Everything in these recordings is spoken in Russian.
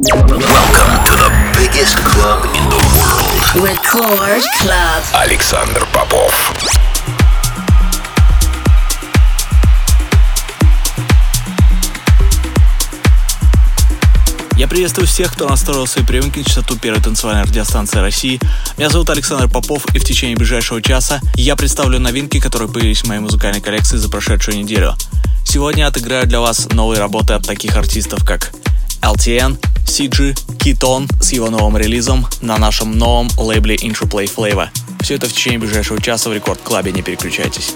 Welcome to the biggest club in the world. Record Club. Александр Попов. Я приветствую всех, кто настроил свои приемники на частоту первой танцевальной радиостанции России. Меня зовут Александр Попов, и в течение ближайшего часа я представлю новинки, которые появились в моей музыкальной коллекции за прошедшую неделю. Сегодня я отыграю для вас новые работы от таких артистов, как LTN, CG, Keaton с его новым релизом на нашем новом лейбле Intro Play Flavor. Все это в течение ближайшего часа в Рекорд Клабе, не переключайтесь.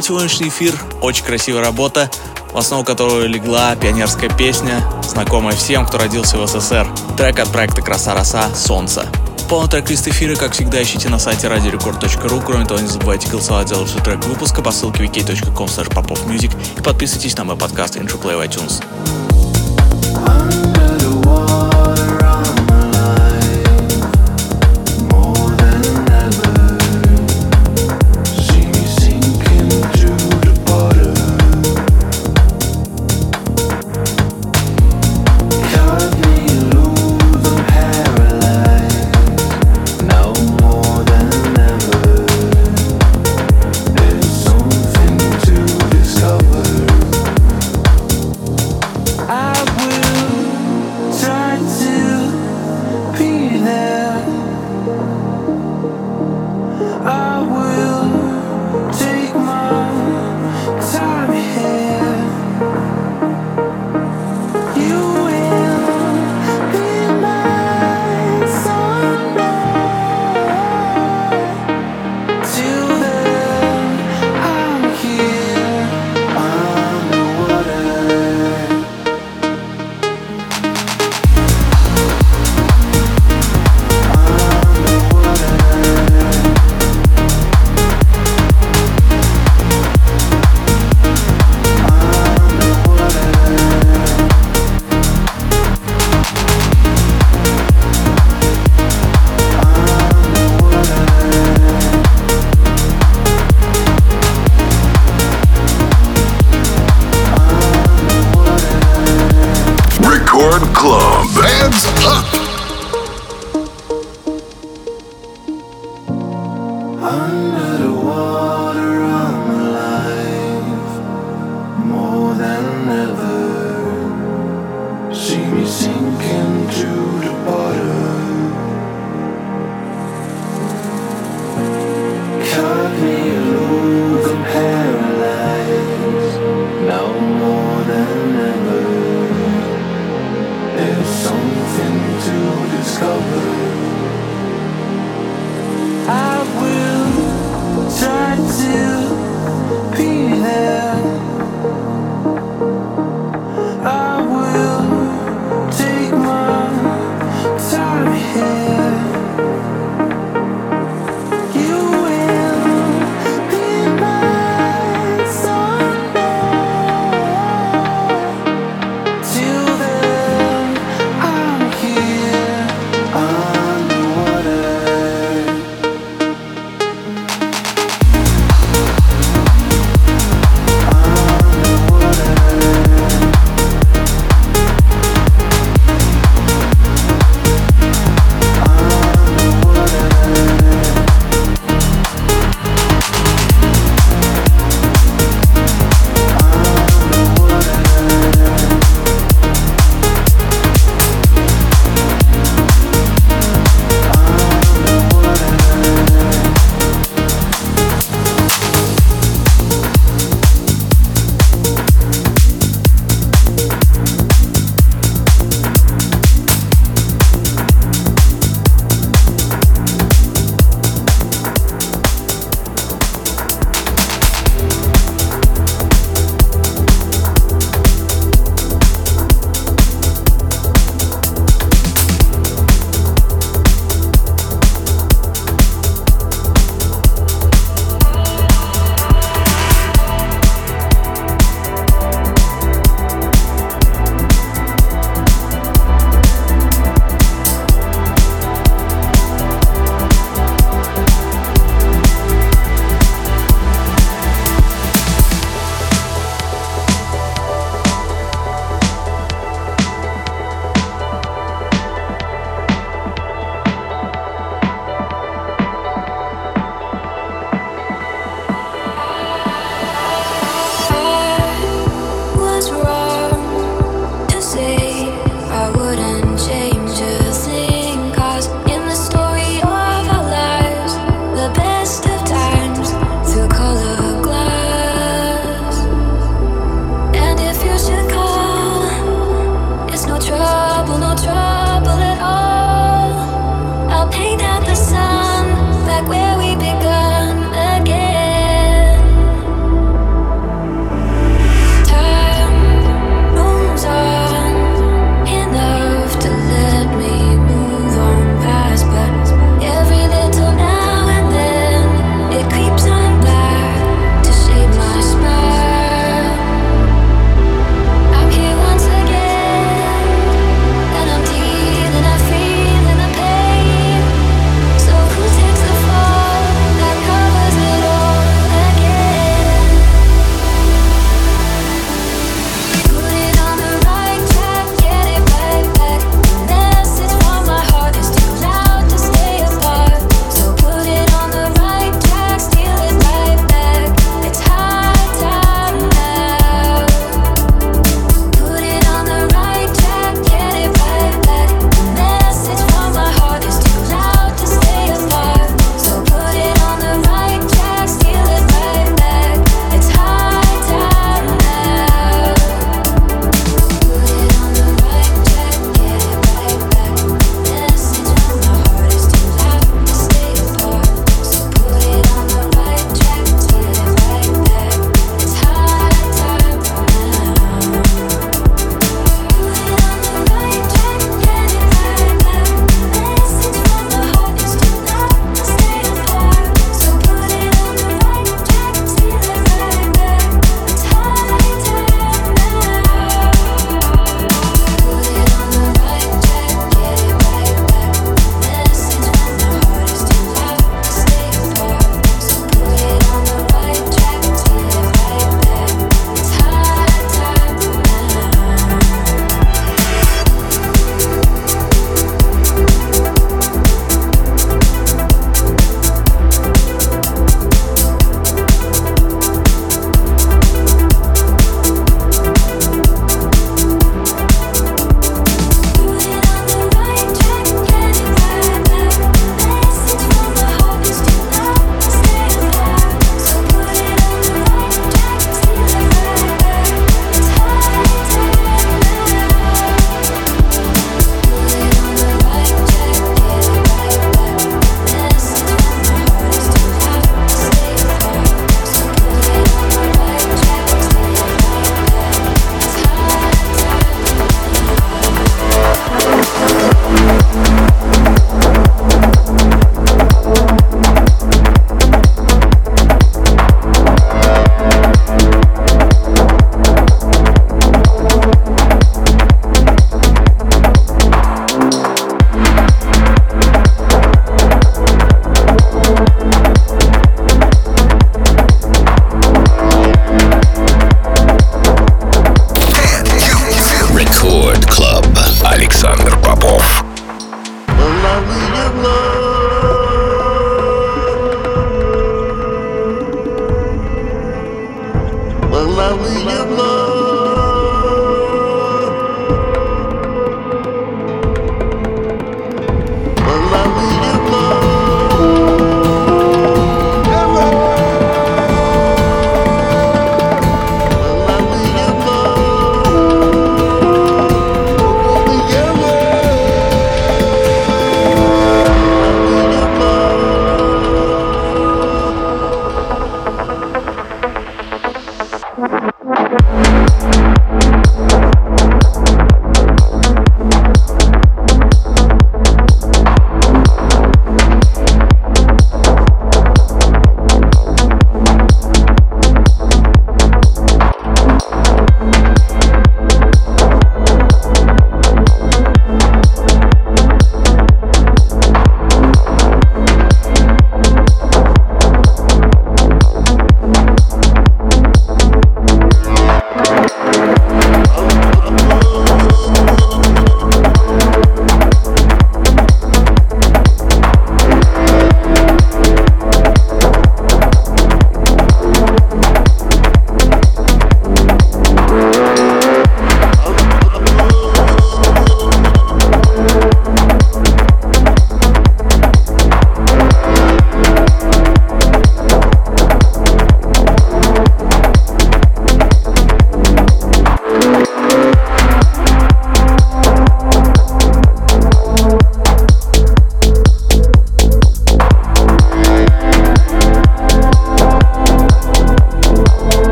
Открывать сегодняшний эфир очень красивая работа, в основу которой легла пионерская песня, знакомая всем, кто родился в СССР. Трек от проекта «Краса Роса. Солнце». Полный трек-лист эфира, как всегда, ищите на сайте radiorecord.ru. Кроме того, не забывайте голосовать за лучший трек выпуска по ссылке wiki.com и подписывайтесь на мой подкаст Intro Play в iTunes.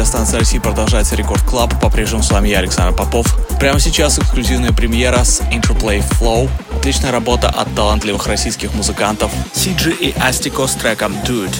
Радиостанции России продолжается Record Club. По-прежнему с вами я, Александр Попов. Прямо сейчас эксклюзивная премьера с Interplay Flow. Отличная работа от талантливых российских музыкантов CG и Astico с треком Dude.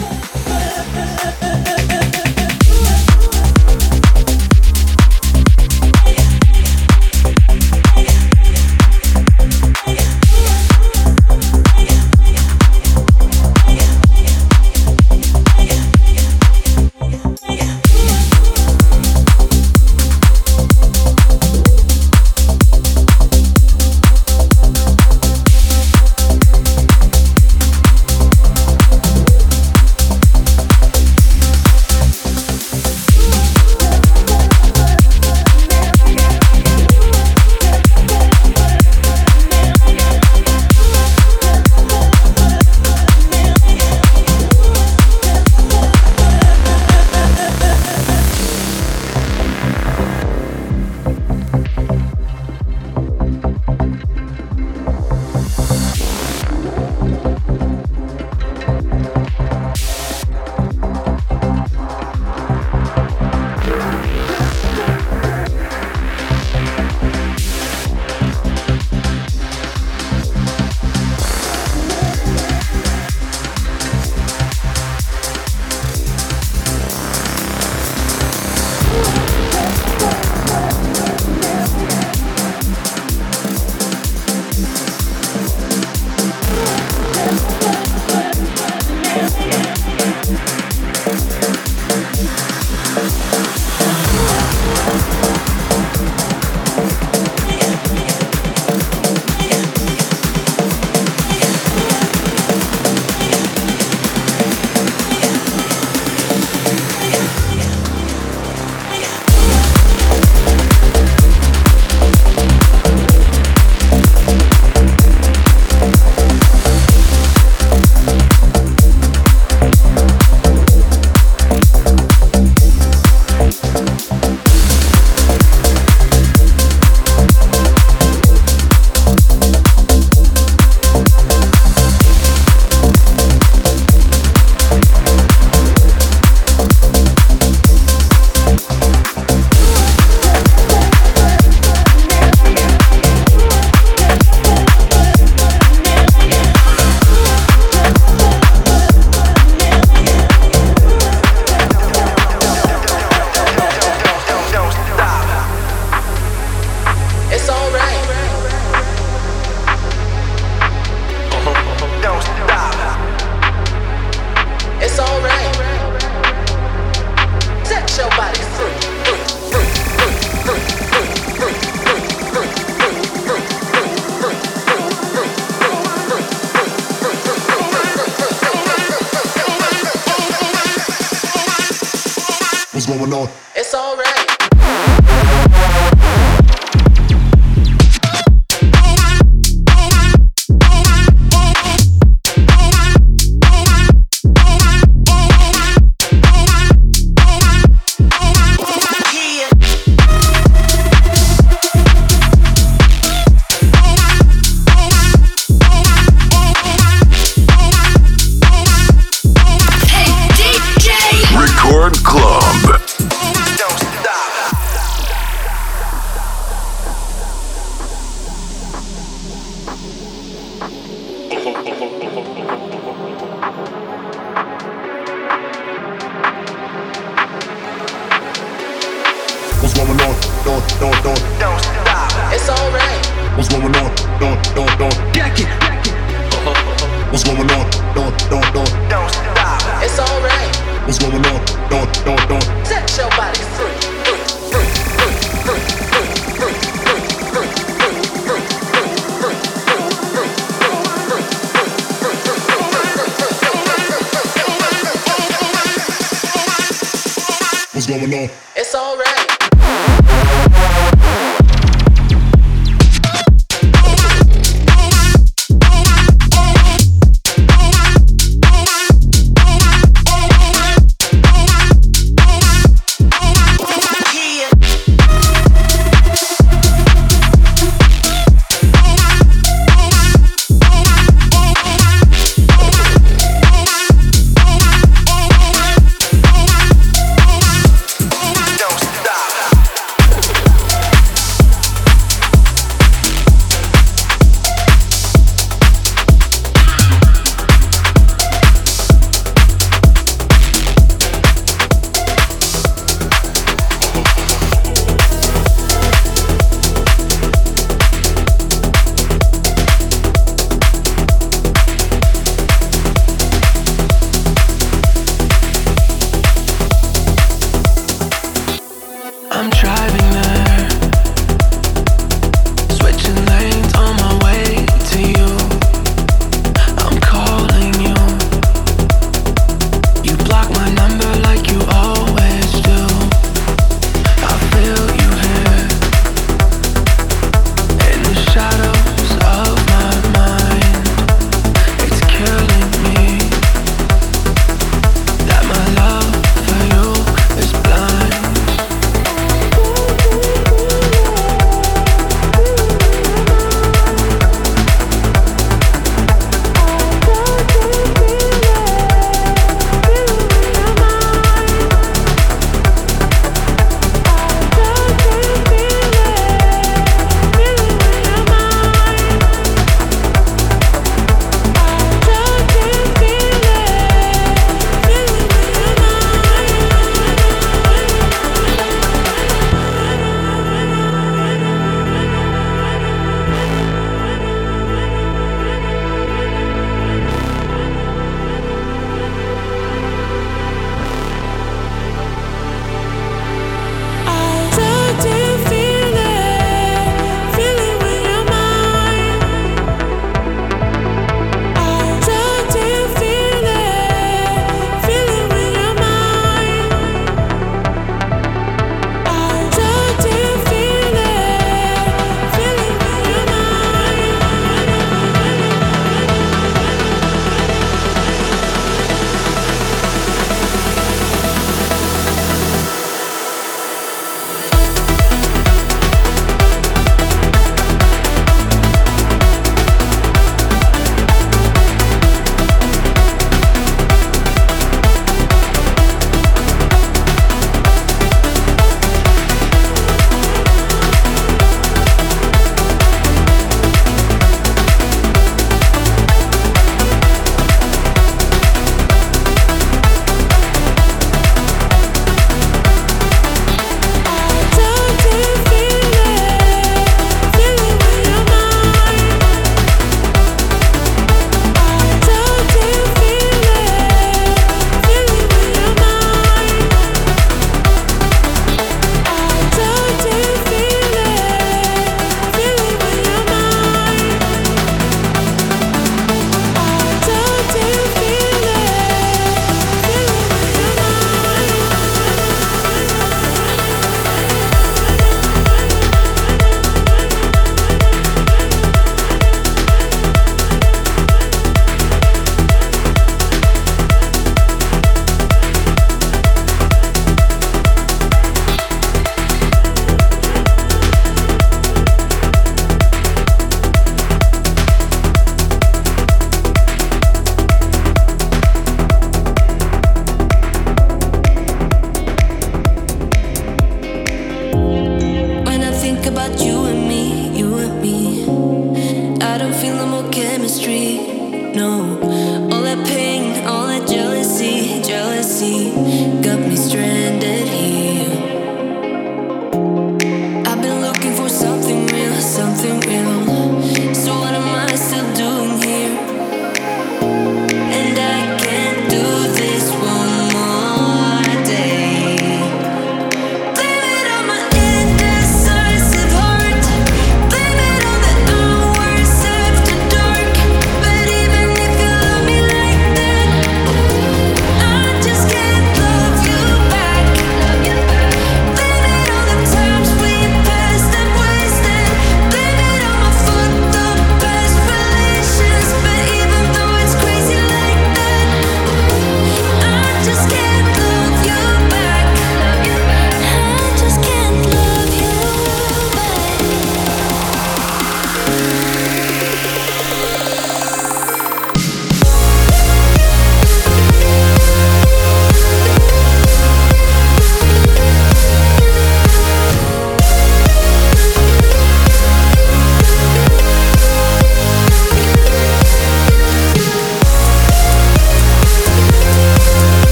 no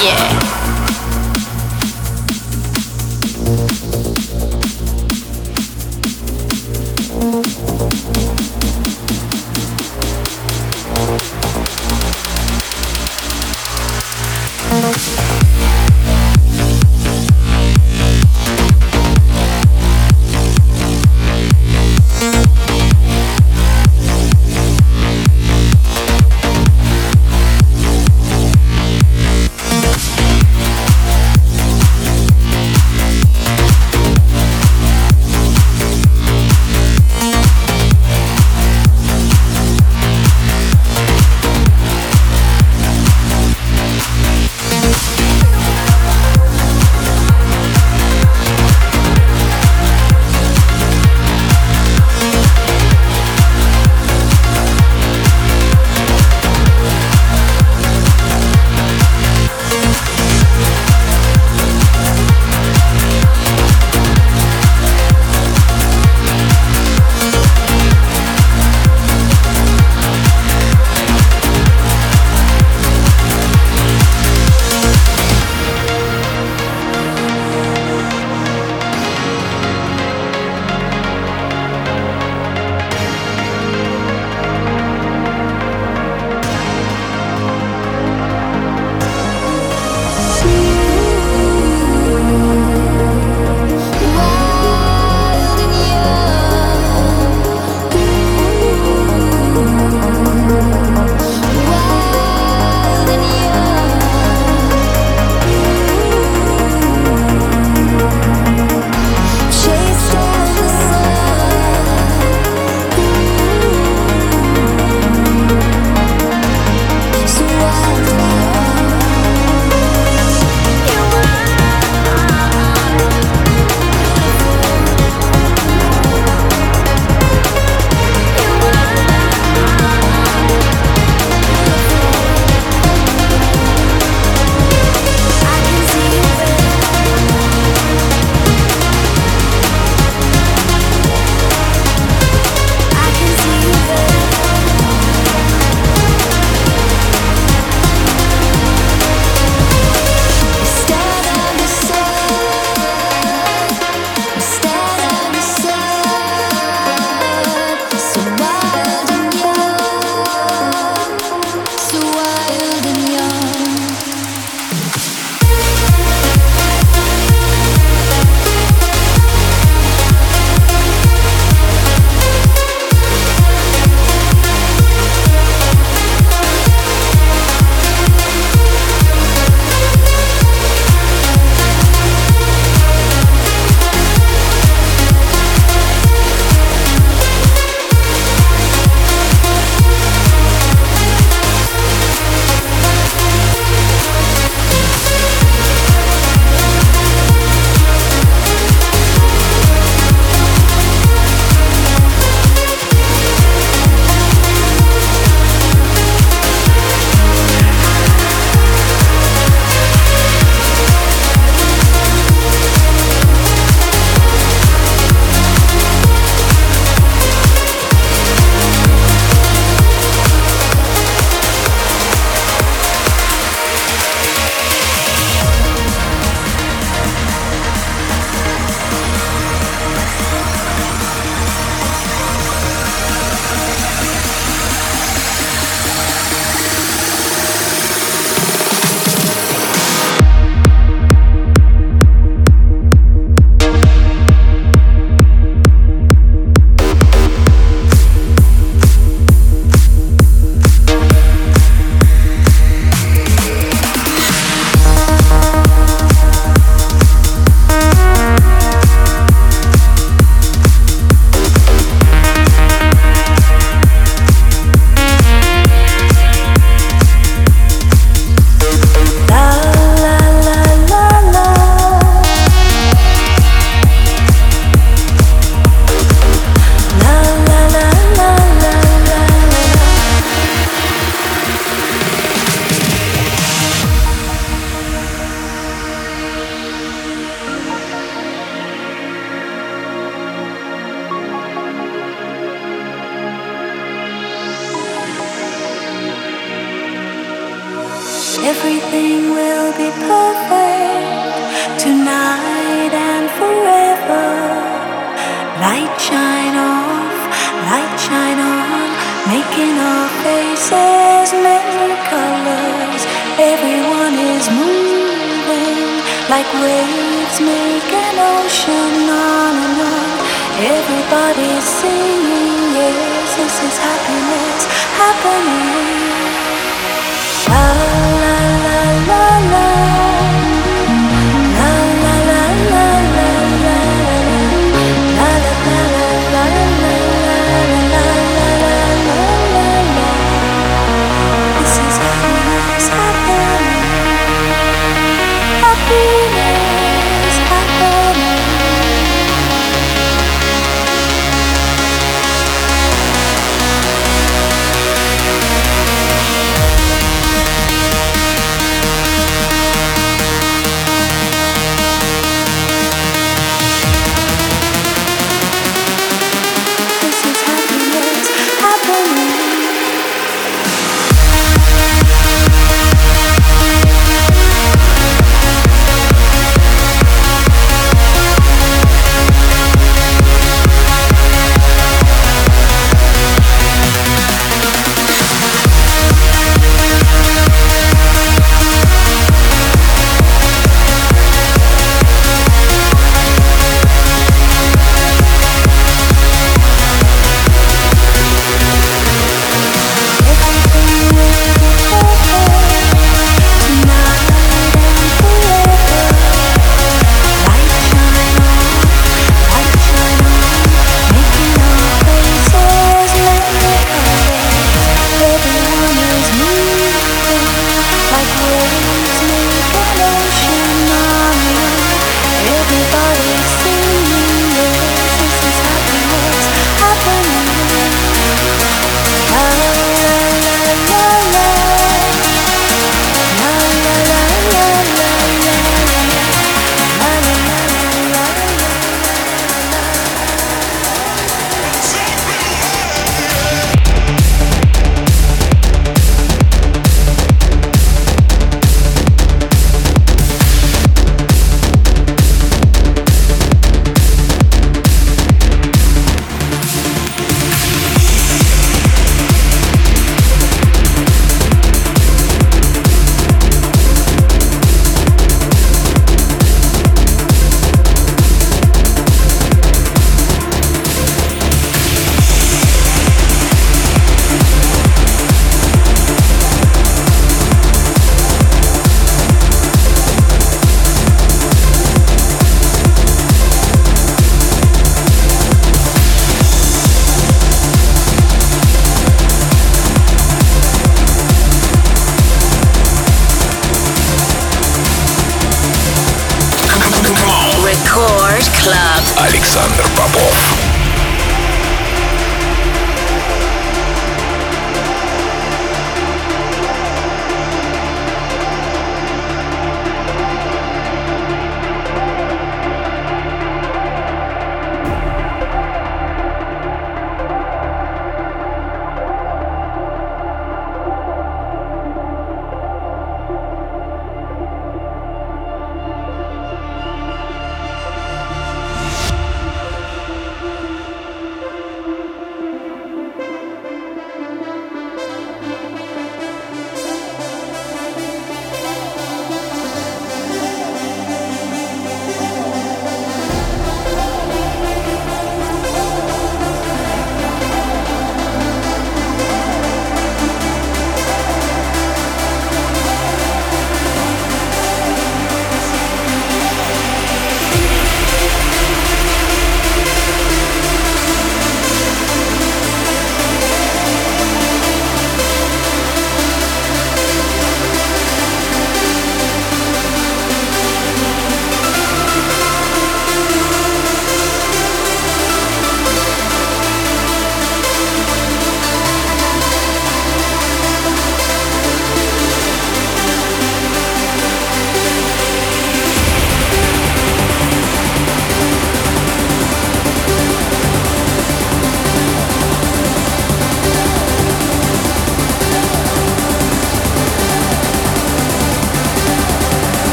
Yeah.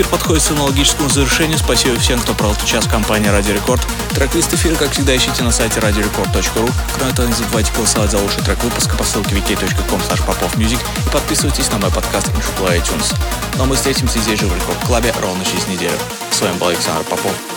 Эфир подходит к аналогическому завершению. Спасибо всем, кто провел час в компании Радио Рекорд. Трек-лист эфира, как всегда, ищите на сайте radiorecord.ru. Кроме того, не забывайте голосовать за лучший трек выпуска по ссылке wiki.com popofmusic и подписывайтесь на мой подкаст Apple iTunes. Ну а мы встретимся здесь же в Рекорд Клабе ровно через неделю. С вами был Александр Попов.